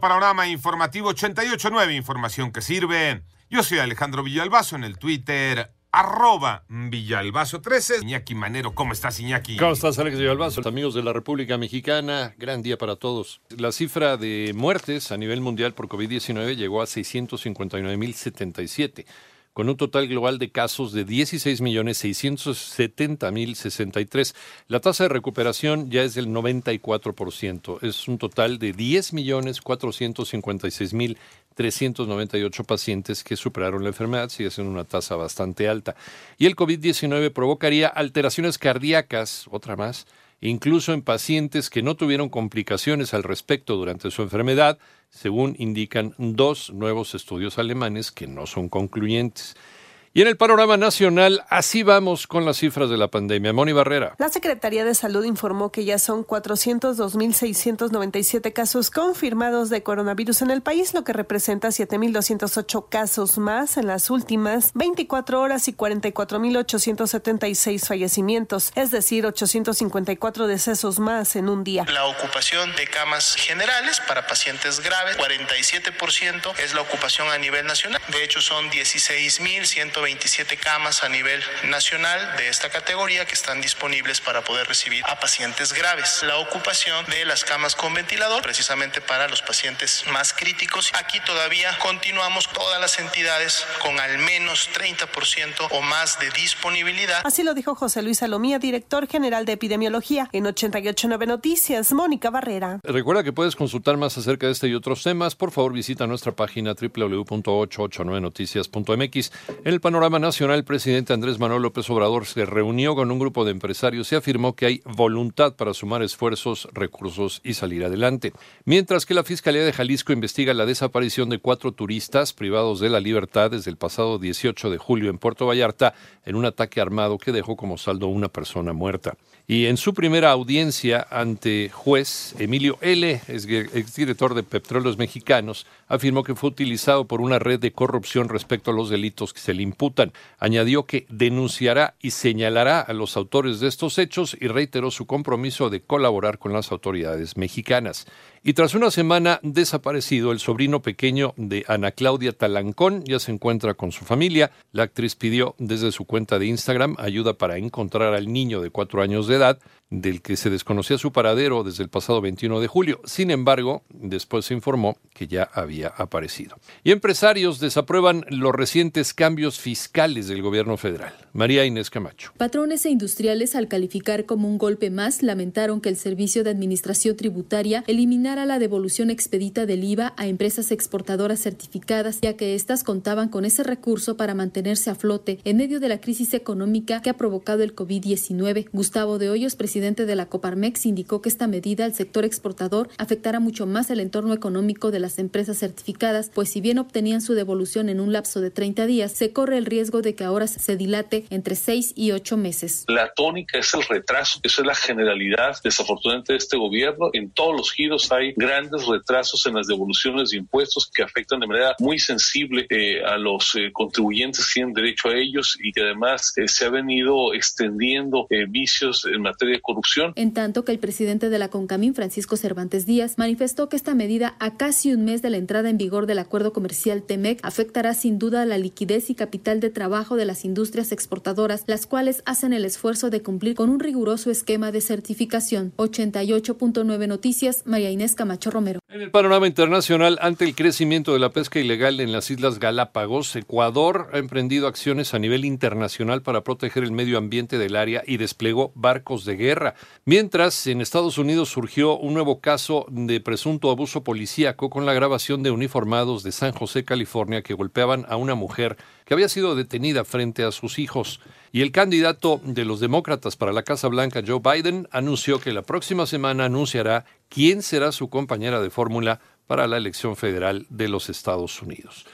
Panorama informativo 88.9, información que sirve. Yo soy Alejandro Villalbazo en el Twitter, arroba Villalbazo13. Iñaki Manero, ¿cómo estás, Iñaki? ¿Cómo estás, Alex Villalbazo? Amigos de la República Mexicana, gran día para todos. La cifra de muertes a nivel mundial por COVID-19 llegó a 659.077 con un total global de casos de 16.670.063. La tasa de recuperación ya es del 94%. Es un total de 10.456.398 pacientes que superaron la enfermedad, sigue siendo una tasa bastante alta. Y el COVID-19 provocaría alteraciones cardíacas, otra más, incluso en pacientes que no tuvieron complicaciones al respecto durante su enfermedad, según indican dos nuevos estudios alemanes que no son concluyentes. Y en el panorama nacional, así vamos con las cifras de la pandemia. Moni Barrera. La Secretaría de Salud informó que ya son 402.697 casos confirmados de coronavirus en el país, lo que representa 7.208 casos más en las últimas 24 horas y 44.876 fallecimientos, es decir, 854 decesos más en un día. La ocupación de camas generales para pacientes graves, 47% es la ocupación a nivel nacional. De hecho, son 16.100 27 camas a nivel nacional de esta categoría que están disponibles para poder recibir a pacientes graves. La ocupación de las camas con ventilador, precisamente para los pacientes más críticos. Aquí todavía continuamos todas las entidades con al menos 30% o más de disponibilidad. Así lo dijo José Luis Salomía, director general de epidemiología en 889 Noticias, Mónica Barrera. Recuerda que puedes consultar más acerca de este y otros temas. Por favor, visita nuestra página www.889noticias.mx. En el panorama nacional, el presidente Andrés Manuel López Obrador se reunió con un grupo de empresarios y afirmó que hay voluntad para sumar esfuerzos, recursos y salir adelante. Mientras que la Fiscalía de Jalisco investiga la desaparición de cuatro turistas privados de la libertad desde el pasado 18 de julio en Puerto Vallarta en un ataque armado que dejó como saldo una persona muerta. Y en su primera audiencia ante juez, Emilio L., exdirector de Petróleos Mexicanos, afirmó que fue utilizado por una red de corrupción respecto a los delitos que se le imputan. Añadió que denunciará y señalará a los autores de estos hechos y reiteró su compromiso de colaborar con las autoridades mexicanas. Y tras una semana desaparecido, el sobrino pequeño de Ana Claudia Talancón ya se encuentra con su familia. La actriz pidió desde su cuenta de Instagram ayuda para encontrar al niño de cuatro años de edad del que se desconocía su paradero desde el pasado 21 de julio. Sin embargo, después se informó que ya había aparecido. Y empresarios desaprueban los recientes cambios fiscales del gobierno federal. María Inés Camacho. Patrones e industriales, al calificar como un golpe más, lamentaron que el Servicio de Administración Tributaria eliminara la devolución expedita del IVA a empresas exportadoras certificadas, ya que éstas contaban con ese recurso para mantenerse a flote en medio de la crisis económica que ha provocado el COVID-19. Gustavo de Hoyos, presidente presidente de la Coparmex indicó que esta medida al sector exportador afectará mucho más el entorno económico de las empresas certificadas, pues si bien obtenían su devolución en un lapso de 30 días, se corre el riesgo de que ahora se dilate entre 6 y 8 meses. La tónica es el retraso, esa es la generalidad desafortunadamente de este gobierno. En todos los giros hay grandes retrasos en las devoluciones de impuestos que afectan de manera muy sensible eh, a los eh, contribuyentes que tienen derecho a ellos y que además eh, se ha venido extendiendo vicios en materia En tanto que el presidente de la CONCAMIN, Francisco Cervantes Díaz, manifestó que esta medida a casi un mes de la entrada en vigor del acuerdo comercial TEMEC afectará sin duda la liquidez y capital de trabajo de las industrias exportadoras, las cuales hacen el esfuerzo de cumplir con un riguroso esquema de certificación. 88.9 Noticias, María Inés Camacho Romero. En el panorama internacional, ante el crecimiento de la pesca ilegal en las Islas Galápagos, Ecuador ha emprendido acciones a nivel internacional para proteger el medio ambiente del área y desplegó barcos de guerra Mientras, en Estados Unidos surgió un nuevo caso de presunto abuso policíaco con la grabación de uniformados de San José, California, que golpeaban a una mujer que había sido detenida frente a sus hijos. Y el candidato de los demócratas para la Casa Blanca, Joe Biden, anunció que la próxima semana anunciará quién será su compañera de fórmula para la elección federal de los Estados Unidos.